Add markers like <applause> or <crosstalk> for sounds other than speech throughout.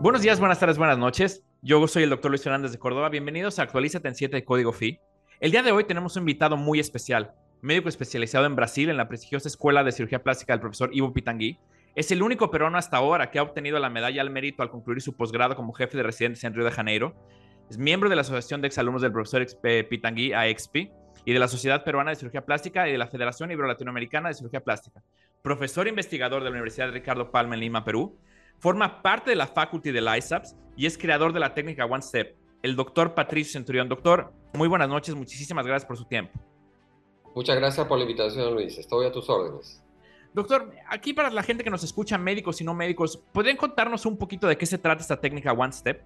Buenos días, buenas tardes, buenas noches. Yo soy el doctor Luis Fernández de Córdoba. Bienvenidos a Actualízate en 7 de Código FI. El día de hoy tenemos un invitado muy especial, médico especializado en Brasil en la prestigiosa Escuela de Cirugía Plástica del profesor Ivo Pitangui. Es el único peruano hasta ahora que ha obtenido la medalla al mérito al concluir su posgrado como jefe de residentes en Río de Janeiro. Es miembro de la Asociación de Exalumnos del profesor eh, Pitangui, AEXPI, y de la Sociedad Peruana de Cirugía Plástica y de la Federación Ibero-Latinoamericana de Cirugía Plástica. Profesor investigador de la Universidad Ricardo Palma en Lima, Perú. Forma parte de la faculty del ISAPS y es creador de la técnica One Step. El doctor Patricio Centurión. Doctor, muy buenas noches. Muchísimas gracias por su tiempo. Muchas gracias por la invitación, Luis. Estoy a tus órdenes. Doctor, aquí para la gente que nos escucha, médicos y no médicos, ¿podrían contarnos un poquito de qué se trata esta técnica One Step?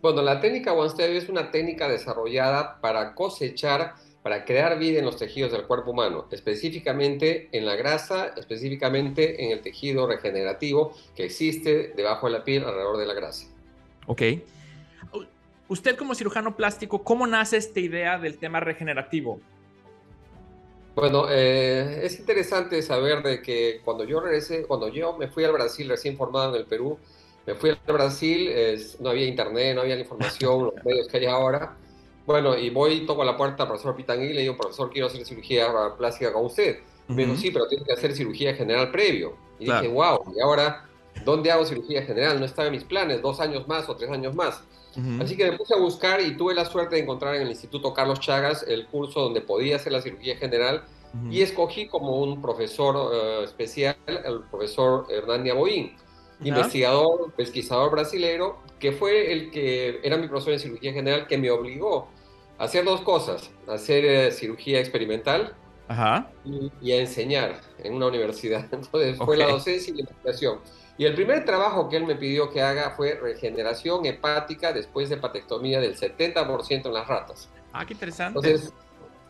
Bueno, la técnica One Step es una técnica desarrollada para cosechar, para crear vida en los tejidos del cuerpo humano, específicamente en la grasa, específicamente en el tejido regenerativo que existe debajo de la piel alrededor de la grasa. Ok. Usted como cirujano plástico, ¿cómo nace esta idea del tema regenerativo? Bueno, eh, es interesante saber de que cuando yo regresé, cuando yo me fui al Brasil recién formado en el Perú, me fui al Brasil, no había internet, no había la información, los <laughs> medios que hay ahora. Bueno, y voy, toco a la puerta al profesor Pitangui y le digo, profesor, quiero hacer cirugía plástica con usted. Me dijo, sí, pero tiene que hacer cirugía general previo. Y dije, wow, y ahora, ¿dónde hago cirugía general? No estaba en mis planes, dos años más o tres años más. Así que me puse a buscar y tuve la suerte de encontrar en el Instituto Carlos Chagas el curso donde podía hacer la cirugía general y escogí como un profesor eh, especial el profesor Hernán Boín, investigador, pesquisador brasilero, que fue el que era mi profesor en cirugía general que me obligó hacer dos cosas, hacer eh, cirugía experimental Y, a enseñar en una universidad. <laughs> Entonces fue la docencia y la investigación. Y el primer trabajo que él me pidió que haga fue regeneración hepática después de hepatectomía del 70% en las ratas. Ah, qué interesante. Entonces,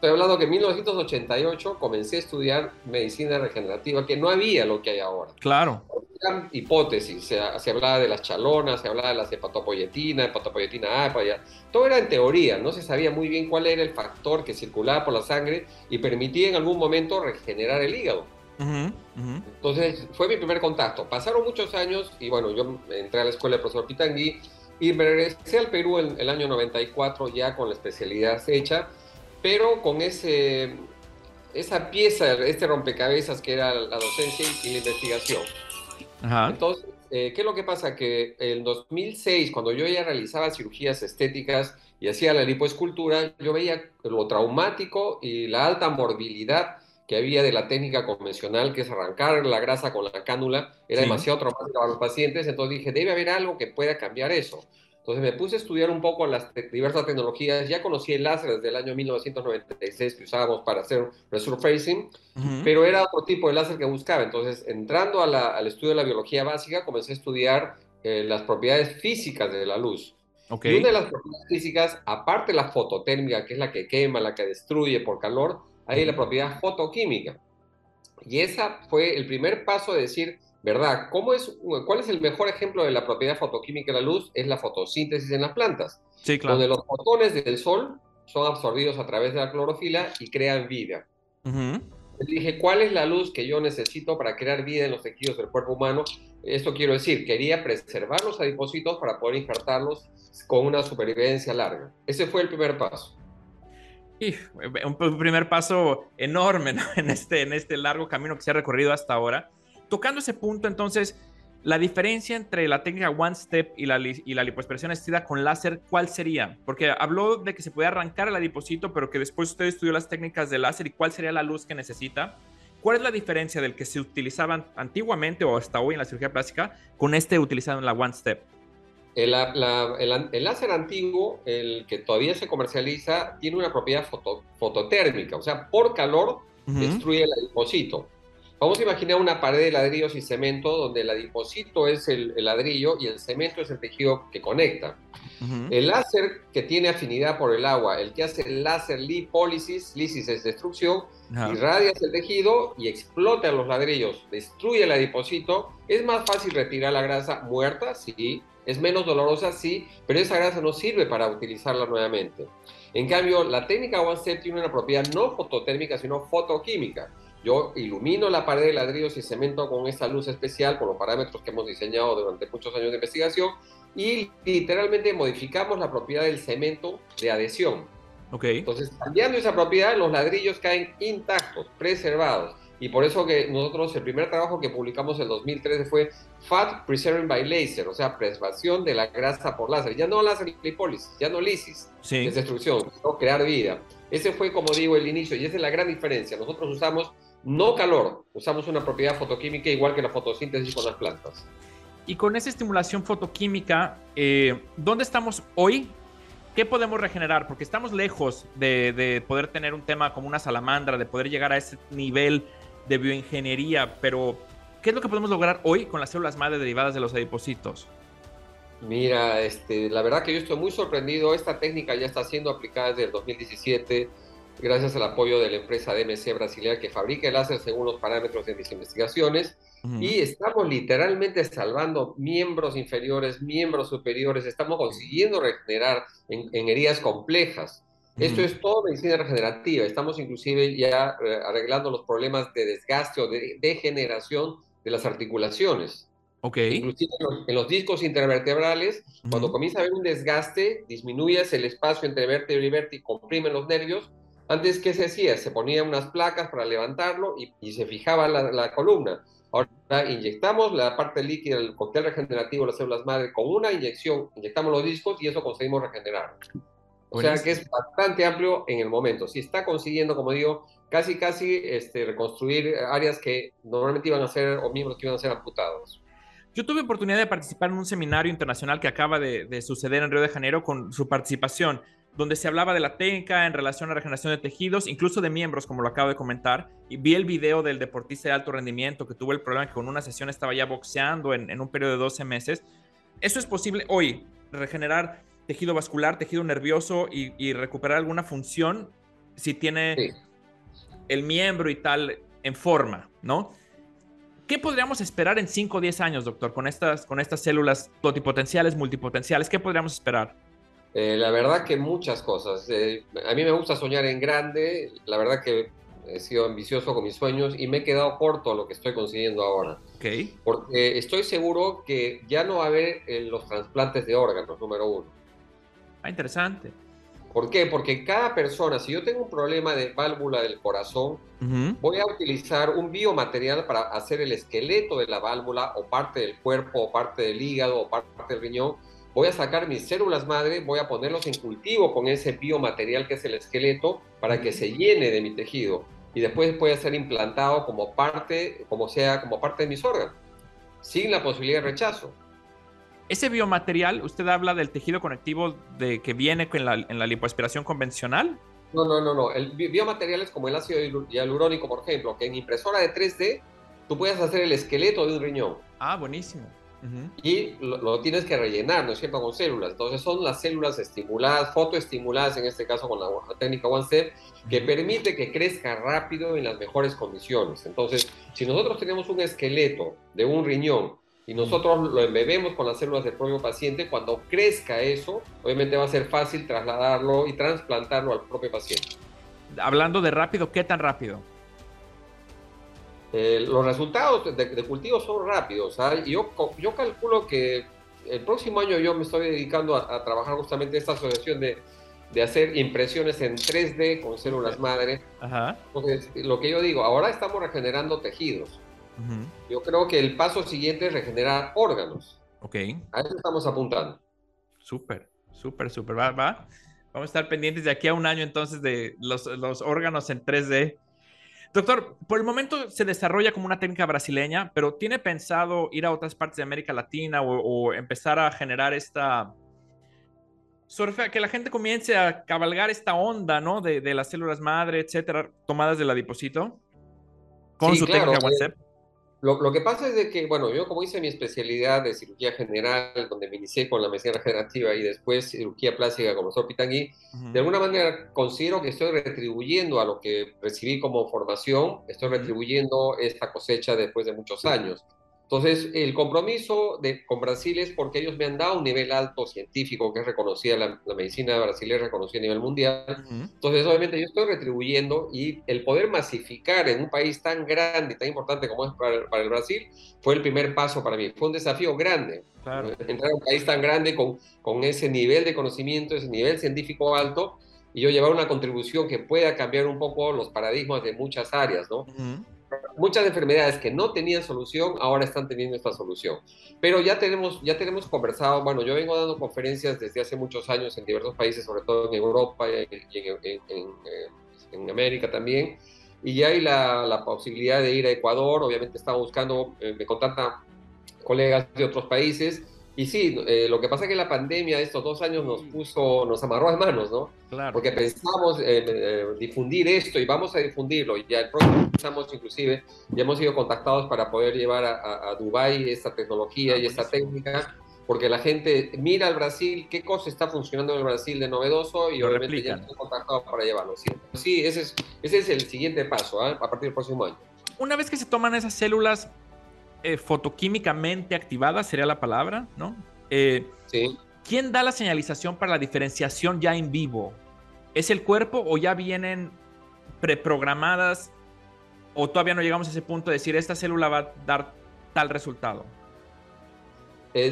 estoy hablando que en 1988 comencé a estudiar medicina regenerativa, que no había lo que hay ahora. Claro. Eran hipótesis, se, se hablaba de las chalonas, se hablaba de las hepatopoyetina, hepatopoyetina A, ya. todo era en teoría, no se sabía muy bien cuál era el factor que circulaba por la sangre y permitía en algún momento regenerar el hígado. Entonces, fue mi primer contacto. Pasaron muchos años y bueno, yo entré a la escuela de profesor Pitangui y me regresé al Perú en el año 94 ya con la especialidad hecha, pero con ese, esa pieza, este rompecabezas que era la docencia y la investigación. Entonces, eh, ¿qué es lo que pasa? Que en 2006, cuando yo ya realizaba cirugías estéticas y hacía la lipoescultura, yo veía lo traumático y la alta morbilidad que había de la técnica convencional, que es arrancar la grasa con la cánula, era demasiado traumático para los pacientes, entonces dije, debe haber algo que pueda cambiar eso. Entonces me puse a estudiar un poco las diversas tecnologías, ya conocí el láser desde el año 1996 que usábamos para hacer resurfacing, pero era otro tipo de láser que buscaba. Entonces, entrando al estudio de la biología básica, comencé a estudiar eh, las propiedades físicas de la luz. Y una de las propiedades físicas, aparte de la fototérmica, que es la que quema, la que destruye por calor, hay la propiedad fotoquímica. Y esa fue el primer paso de decir, ¿verdad? ¿Cómo es, ¿Cuál es el mejor ejemplo de la propiedad fotoquímica de la luz? Es la fotosíntesis en las plantas. Sí, claro. Donde los fotones del sol son absorbidos a través de la clorofila y crean vida. dije, ¿cuál es la luz que yo necesito para crear vida en los tejidos del cuerpo humano? Esto quiero decir, quería preservar los adipocitos para poder injertarlos con una supervivencia larga. Ese fue el primer paso. Y un primer paso enorme <laughs> en, este, en este largo camino que se ha recorrido hasta ahora. Tocando ese punto, entonces, la diferencia entre la técnica One Step y la, y la asistida con láser, ¿cuál sería? Porque habló de que se puede arrancar el adipocito, pero que después usted estudió las técnicas de láser y cuál sería la luz que necesita. ¿Cuál es la diferencia del que se utilizaban antiguamente o hasta hoy en la cirugía plástica con este utilizado en la One Step? El, láser antiguo, el que todavía se comercializa, tiene una propiedad fototérmica, o sea, por calor destruye el adipocito. Vamos a imaginar una pared de ladrillos y cemento donde el adipocito es el, ladrillo y el cemento es el tejido que conecta. El láser que tiene afinidad por el agua, el que hace el láser lipólisis, lisis es destrucción, irradia el tejido y explota los ladrillos, destruye el adipocito. Es más fácil retirar la grasa muerta, sí, es menos dolorosa, sí, pero esa grasa no sirve para utilizarla nuevamente. En cambio, la técnica One Step tiene una propiedad no fototérmica, sino fotoquímica. Yo ilumino la pared de ladrillos y cemento con esta luz especial, con los parámetros que hemos diseñado durante muchos años de investigación, y literalmente modificamos la propiedad del cemento de adhesión. Okay. Entonces, cambiando esa propiedad, los ladrillos caen intactos, preservados. Y por eso que nosotros, el primer trabajo que publicamos en 2013 fue Fat Preserving by Laser, o sea, preservación de la grasa por láser. Ya no láser lipólisis, ya no lisis, sí. es destrucción, sino crear vida. Ese fue, como digo, el inicio y esa es la gran diferencia. Nosotros usamos no calor, usamos una propiedad fotoquímica igual que la fotosíntesis con las plantas. Y con esa estimulación fotoquímica, eh, ¿dónde estamos hoy ¿qué podemos regenerar? Porque estamos lejos de, de, poder tener un tema como una salamandra, de poder llegar a ese nivel de bioingeniería, pero ¿qué es lo que podemos lograr hoy con las células madre derivadas de los adipocitos? Mira, este, la verdad que yo estoy muy sorprendido. Esta técnica ya está siendo aplicada desde el 2017 gracias al apoyo de la empresa DMC brasileña que fabrica el láser según los parámetros de mis investigaciones. Uh -huh. Y estamos literalmente salvando miembros inferiores, miembros superiores. Estamos consiguiendo regenerar en, en heridas complejas. Uh -huh. Esto es todo medicina regenerativa. Estamos inclusive ya eh, arreglando los problemas de desgaste o de degeneración de las articulaciones. Okay. Inclusive en los, en los discos intervertebrales, uh -huh. cuando comienza a haber un desgaste, disminuyes el espacio entre vértebra y vértebra y comprimen los nervios. Antes, ¿qué se hacía? Se ponían unas placas para levantarlo y, y se fijaba la, la, columna. Ahora inyectamos la parte líquida del cóctel regenerativo de las células madre con una inyección, inyectamos los discos y eso conseguimos regenerar. O Buenísimo. sea que es bastante amplio en el momento. Si está consiguiendo, como digo, casi casi este, reconstruir áreas que normalmente iban a ser o miembros que iban a ser amputados. Yo tuve oportunidad de participar en un seminario internacional que acaba de, de, suceder en Río de Janeiro con su participación, donde se hablaba de la técnica en relación a regeneración de tejidos, incluso de miembros, como lo acabo de comentar. Y vi el video del deportista de alto rendimiento que tuvo el problema que con una sesión estaba ya boxeando en, en un periodo de 12 meses. Eso es posible hoy, regenerar tejido vascular, tejido nervioso y, y recuperar alguna función si tiene sí. el miembro y tal en forma, ¿no? ¿Qué podríamos esperar en 5 o 10 años, doctor, con estas, con estas células totipotenciales, multipotenciales? ¿Qué podríamos esperar? Eh, la verdad que muchas cosas. Eh, a mí me gusta soñar en grande. La verdad que he sido ambicioso con mis sueños y me he quedado corto a lo que estoy consiguiendo ahora. Okay. Porque estoy seguro que ya no va a haber eh, los trasplantes de órganos, número uno. Ah, interesante. ¿Por qué? Porque cada persona, si yo tengo un problema de válvula del corazón, uh -huh. voy a utilizar un biomaterial para hacer el esqueleto de la válvula o parte del cuerpo o parte del hígado o parte del riñón. Voy a sacar mis células madre, voy a ponerlos en cultivo con ese biomaterial que es el esqueleto para que se llene de mi tejido y después pueda ser implantado como parte, como sea, como parte de mis órganos, sin la posibilidad de rechazo. Ese biomaterial, ¿usted habla del tejido conectivo de, que viene en la, en la lipoaspiración convencional? No, no, no, no. El biomaterial es como el ácido hialurónico, por ejemplo, que en impresora de 3D tú puedes hacer el esqueleto de un riñón. Ah, buenísimo. Uh -huh. Y lo, lo, tienes que rellenar, ¿no es cierto?, con células. Entonces son las células estimuladas, fotoestimuladas, en este caso con la, la técnica One Step, que permite que crezca rápido en las mejores condiciones. Entonces, si nosotros tenemos un esqueleto de un riñón y nosotros lo embebemos con las células del propio paciente, cuando crezca eso, obviamente va a ser fácil trasladarlo y trasplantarlo al propio paciente. Hablando de rápido, ¿qué tan rápido? Eh, los resultados de, de, cultivo son rápidos. ¿sabes? Yo, yo calculo que el próximo año yo me estoy dedicando a, a trabajar justamente esta asociación de, de, hacer impresiones en 3D con células madre. Ajá. Entonces, lo que yo digo, ahora estamos regenerando tejidos. Uh -huh. Yo creo que el paso siguiente es regenerar órganos. Ok. A eso estamos apuntando. Súper, súper, súper. Va, va. Vamos a estar pendientes de aquí a un año entonces de los, los órganos en 3D. Doctor, por el momento se desarrolla como una técnica brasileña, pero ¿tiene pensado ir a otras partes de América Latina o, o empezar a generar esta... Que la gente comience a cabalgar esta onda, ¿no? De, de las células madre, etcétera, tomadas del adipocito con sí, su claro, técnica WhatsApp. Lo, lo, que pasa es de que, bueno, yo como hice mi especialidad de cirugía general, donde me inicié con la medicina regenerativa y después cirugía plástica como profesor Pitangui, uh -huh. de alguna manera considero que estoy retribuyendo a lo que recibí como formación, estoy retribuyendo esta cosecha después de muchos años. Entonces, el compromiso de, con Brasil es porque ellos me han dado un nivel alto científico que es reconocida, la, medicina brasileña es reconocida a nivel mundial. Entonces, obviamente, yo estoy retribuyendo y el poder masificar en un país tan grande y tan importante como es para, para, el Brasil fue el primer paso para mí. Fue un desafío grande. Entrar a un país tan grande con, con ese nivel de conocimiento, ese nivel científico alto y yo llevar una contribución que pueda cambiar un poco los paradigmas de muchas áreas, ¿no? Muchas enfermedades que no tenían solución ahora están teniendo esta solución. Pero ya tenemos, ya tenemos conversado, bueno, yo vengo dando conferencias desde hace muchos años en diversos países, sobre todo en Europa y en, en, América también, y ya hay la, la, posibilidad de ir a Ecuador, obviamente estamos buscando, eh, me contactan colegas de otros países, y sí, eh, lo que pasa es que la pandemia de estos dos años nos puso, nos amarró las manos, ¿no? Claro. Porque pensamos eh, difundir esto y vamos a difundirlo. Y ya el próximo pensamos inclusive, ya hemos sido contactados para poder llevar a, a, Dubái esta tecnología y esta técnica, porque la gente mira al Brasil, qué cosa está funcionando en el Brasil de novedoso y Lo obviamente ya están contactados para llevarlo. Sí, sí ese, es, ese es el siguiente paso ¿eh? a partir del próximo año. Una vez que se toman esas células, eh, fotoquímicamente activada, sería la palabra, ¿no? Eh, sí. ¿Quién da la señalización para la diferenciación ya en vivo? ¿Es el cuerpo o ya vienen preprogramadas o todavía no llegamos a ese punto de decir esta célula va a dar tal resultado?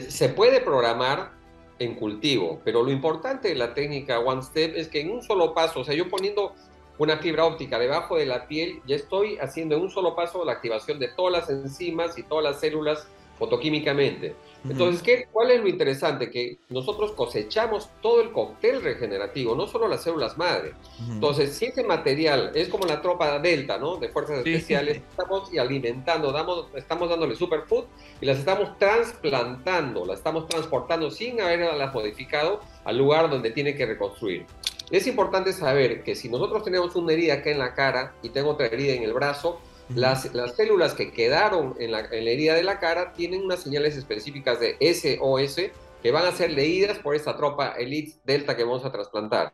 se puede programar en cultivo, pero lo importante de la técnica One Step es que en un solo paso, o sea, yo poniendo una fibra óptica debajo de la piel, ya estoy haciendo en un solo paso la activación de todas las enzimas y todas las células fotoquímicamente. Entonces, ¿qué, ¿cuál es lo interesante? Que nosotros cosechamos todo el cóctel regenerativo, no solo las células madre. Entonces, si ese material es como la tropa delta, ¿no? De fuerzas especiales, estamos alimentando, damos, estamos dándole superfood y las estamos trasplantando, las estamos transportando sin haberlas modificado al lugar donde tiene que reconstruir. Es importante saber que si nosotros tenemos una herida acá en la cara y tengo otra herida en el brazo, las, las, células que quedaron en la, herida de la cara tienen unas señales específicas de SOS que van a ser leídas por esta tropa Elite Delta que vamos a trasplantar.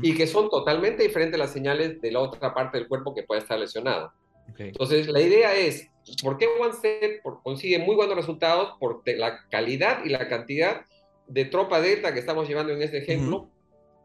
Y que son totalmente diferentes las señales de la otra parte del cuerpo que puede estar lesionado. Entonces, la idea es, ¿por qué OneStep consigue muy buenos resultados? Por la calidad y la cantidad de tropa Delta que estamos llevando en este ejemplo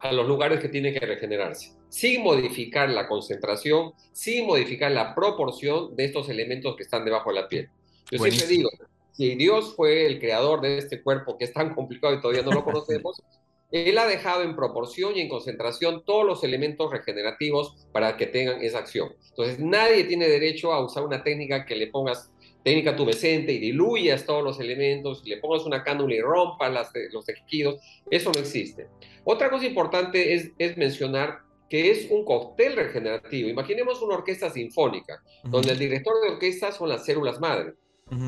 a los lugares que tienen que regenerarse, sin modificar la concentración, sin modificar la proporción de estos elementos que están debajo de la piel. Yo siempre digo, si Dios fue el creador de este cuerpo que es tan complicado y todavía no lo conocemos, <laughs> Él ha dejado en proporción y en concentración todos los elementos regenerativos para que tengan esa acción. Entonces, nadie tiene derecho a usar una técnica que le pongas técnica tubescente y diluyas todos los elementos, y le pongas una cánula y rompas las, los tejidos, eso no existe. Otra cosa importante es, es mencionar que es un cóctel regenerativo. Imaginemos una orquesta sinfónica, donde el director de orquesta son las células madre.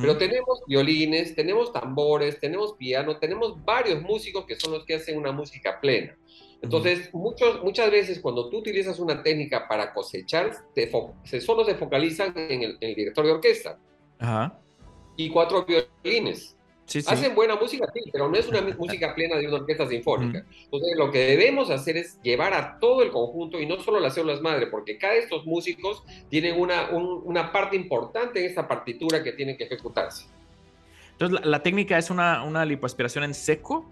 Pero tenemos violines, tenemos tambores, tenemos piano, tenemos varios músicos que son los que hacen una música plena. Entonces, muchos, muchas veces cuando tú utilizas una técnica para cosechar, se solo se focalizan en el, en el director de orquesta. Y cuatro violines. Hacen buena música, sí, pero no es una música <laughs> plena de una orquesta sinfónica. Entonces, lo que debemos hacer es llevar a todo el conjunto y no solo las células madre, porque cada de estos músicos tienen una, una parte importante en esta partitura que tiene que ejecutarse. Entonces, ¿la, técnica es una, una lipoaspiración en seco?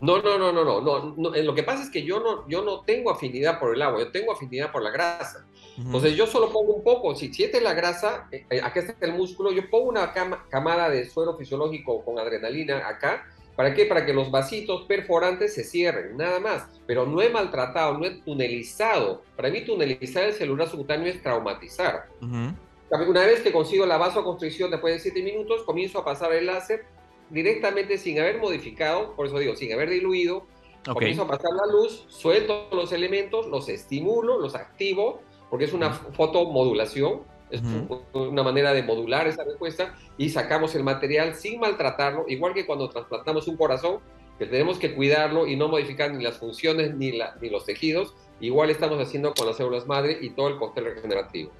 No, no, no, no, no, no, Lo que pasa es que yo no, yo no tengo afinidad por el agua, yo tengo afinidad por la grasa. Entonces yo solo pongo un poco, si siete la grasa, eh, eh, acá está el músculo, yo pongo una camada de suero fisiológico con adrenalina acá, ¿para qué? Para que los vasitos perforantes se cierren, nada más. Pero no he maltratado, no he tunelizado. Para mí tunelizar el celular subcutáneo es traumatizar. Una vez que consigo la vasoconstricción después de siete minutos, comienzo a pasar el láser directamente sin haber modificado, por eso digo, sin haber diluido, comienzo a pasar la luz, suelto los elementos, los estimulo, los activo porque es una fotomodulación, es una manera de modular esa respuesta y sacamos el material sin maltratarlo, igual que cuando trasplantamos un corazón, que tenemos que cuidarlo y no modificar ni las funciones ni, ni los tejidos, igual estamos haciendo con las células madre y todo el cóctel regenerativo.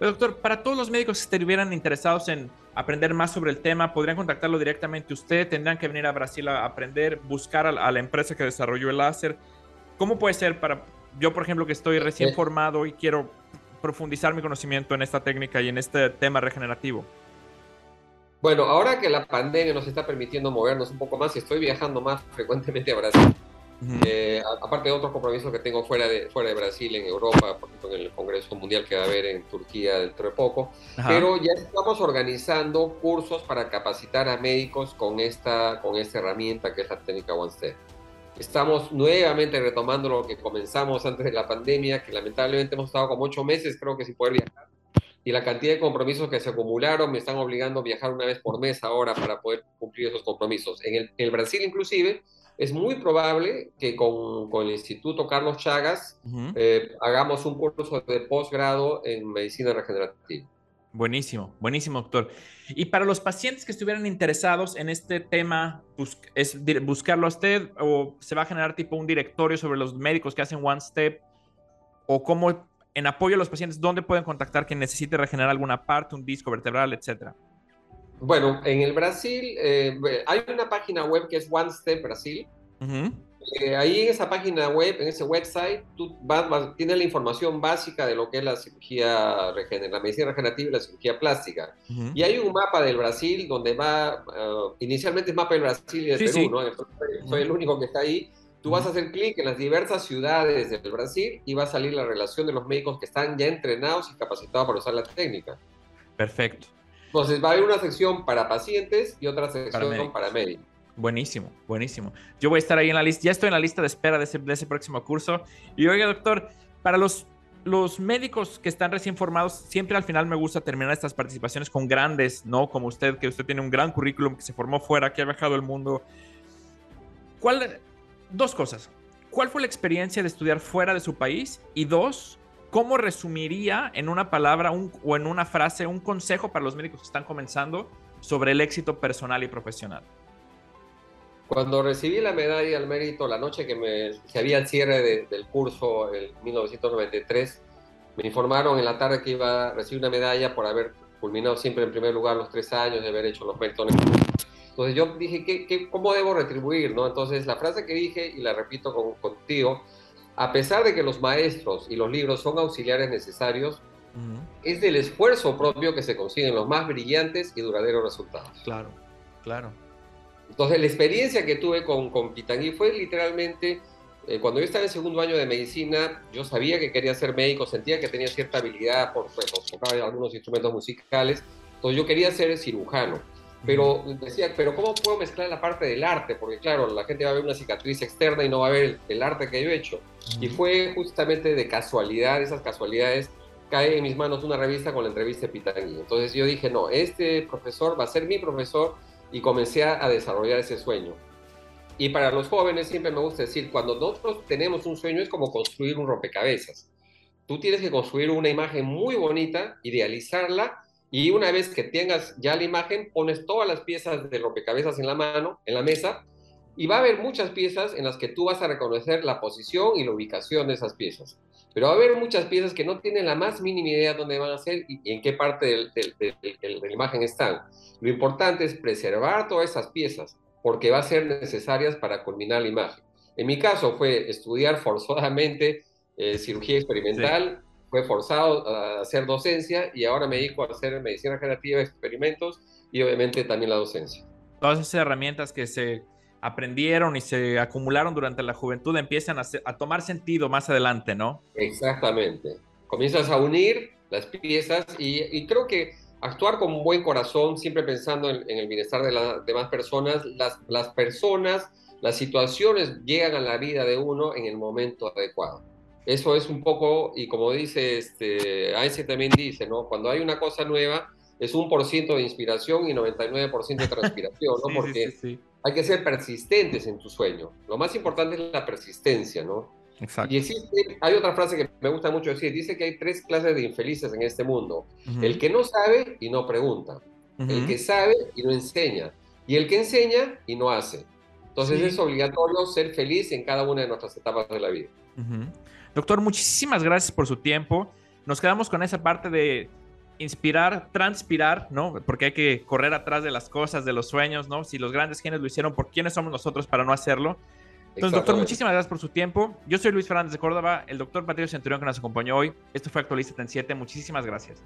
Doctor, para todos los médicos que estuvieran interesados en aprender más sobre el tema, podrían contactarlo directamente usted, tendrán que venir a Brasil a aprender, buscar a la empresa que desarrolló el láser. ¿Cómo puede ser para yo, por ejemplo, que estoy recién formado y quiero profundizar mi conocimiento en esta técnica y en este tema regenerativo? Bueno, ahora que la pandemia nos está permitiendo movernos un poco más y estoy viajando más frecuentemente a Brasil, eh, aparte de otros compromisos que tengo fuera de, fuera de Brasil, en Europa, por ejemplo, en el Congreso Mundial que va a haber en Turquía dentro de poco, pero ya estamos organizando cursos para capacitar a médicos con esta, con esta herramienta que es la técnica One Step. Estamos nuevamente retomando lo que comenzamos antes de la pandemia, que lamentablemente hemos estado como ocho meses, creo que sin poder viajar y la cantidad de compromisos que se acumularon me están obligando a viajar una vez por mes ahora para poder cumplir esos compromisos. En el, Brasil inclusive es muy probable que con, con el Instituto Carlos Chagas eh, hagamos un curso de posgrado en medicina regenerativa. Buenísimo, buenísimo, doctor. Y para los pacientes que estuvieran interesados en este tema, ¿es buscarlo a usted o se va a generar tipo un directorio sobre los médicos que hacen One Step? ¿O cómo en apoyo a los pacientes, ¿dónde pueden contactar quien necesite regenerar alguna parte, un disco vertebral, etcétera? Bueno, en el Brasil eh, hay una página web que es One Step Brasil. Eh, ahí en esa página web, en ese website, tú vas, tienes la información básica de lo que es la cirugía, la medicina regenerativa y la cirugía plástica. Y hay un mapa del Brasil donde va, uh, inicialmente es mapa del Brasil y de Perú, ¿no? soy el único que está ahí Tú vas a hacer clic en las diversas ciudades del Brasil y va a salir la relación de los médicos que están ya entrenados y capacitados para usar la técnica. Perfecto. Entonces va a haber una sección para pacientes y otra sección para médicos. Buenísimo, buenísimo. Yo voy a estar ahí en la lista, ya estoy en la lista de espera de ese, de ese próximo curso. Y oiga, doctor, para los, los médicos que están recién formados, siempre al final me gusta terminar estas participaciones con grandes, ¿no? Como usted, que usted tiene un gran currículum, que se formó fuera, que ha viajado el mundo. ¿Cuál, dos cosas. ¿Cuál fue la experiencia de estudiar fuera de su país? Y dos, ¿cómo resumiría en una palabra o en una frase un consejo para los médicos que están comenzando sobre el éxito personal y profesional? Cuando recibí la medalla al mérito, la noche que, me, había el cierre del curso en 1993, me informaron en la tarde que iba a recibir una medalla por haber culminado siempre en primer lugar los tres años, de haber hecho los maratones entonces yo dije, ¿qué, cómo debo retribuir? ¿no? Entonces la frase que dije, y la repito contigo, a pesar de que los maestros y los libros son auxiliares necesarios, es del esfuerzo propio que se consiguen los más brillantes y duraderos resultados. Claro, claro. Entonces la experiencia que tuve con, con Pitangui fue literalmente, eh, cuando yo estaba en segundo año de medicina, yo sabía que quería ser médico, sentía que tenía cierta habilidad por, pues, tocar algunos instrumentos musicales, entonces yo quería ser cirujano pero decía, pero ¿cómo puedo mezclar la parte del arte? Porque claro, la gente va a ver una cicatriz externa y no va a ver el, arte que yo he hecho. Y fue justamente de casualidad, esas casualidades, cae en mis manos una revista con la entrevista de Pitangui. Entonces yo dije, no, este profesor va a ser mi profesor y comencé a desarrollar ese sueño. Y para los jóvenes siempre me gusta decir, cuando nosotros tenemos un sueño es como construir un rompecabezas. Tú tienes que construir una imagen muy bonita, idealizarla y una vez que tengas ya la imagen, pones todas las piezas de rompecabezas en la mano, en la mesa, y va a haber muchas piezas en las que tú vas a reconocer la posición y la ubicación de esas piezas. Pero va a haber muchas piezas que no tienen la más mínima idea de dónde van a ser y, en qué parte de la imagen están. Lo importante es preservar todas esas piezas porque va a ser necesarias para culminar la imagen. En mi caso fue estudiar forzadamente eh, cirugía experimental, fue forzado a hacer docencia y ahora me dedico a hacer medicina generativa, experimentos y obviamente también la docencia. Todas esas herramientas que se aprendieron y se acumularon durante la juventud empiezan a, tomar sentido más adelante, ¿no? Exactamente. Comienzas a unir las piezas y, creo que actuar con un buen corazón, siempre pensando en, el bienestar de las demás personas, las, las personas, las situaciones llegan a la vida de uno en el momento adecuado. Eso es un poco, y como dice este, Einstein también dice, ¿no? Cuando hay una cosa nueva, es un por ciento de inspiración y 99% de transpiración, ¿no? <laughs> Porque hay que ser persistentes en tu sueño. Lo más importante es la persistencia, ¿no? Exacto. Y existe, hay otra frase que me gusta mucho decir, dice que hay tres clases de infelices en este mundo. El que no sabe y no pregunta. El que sabe y no enseña. Y el que enseña y no hace. Entonces es obligatorio ser feliz en cada una de nuestras etapas de la vida. Doctor, muchísimas gracias por su tiempo. Nos quedamos con esa parte de inspirar, transpirar, ¿no? Porque hay que correr atrás de las cosas, de los sueños, ¿no? Si los grandes genios lo hicieron, ¿por quiénes somos nosotros para no hacerlo? Entonces, doctor, muchísimas gracias por su tiempo. Yo soy Luis Fernández de Córdoba, el doctor Patricio Centurión que nos acompañó hoy. Esto fue Actualista en 7. Muchísimas gracias.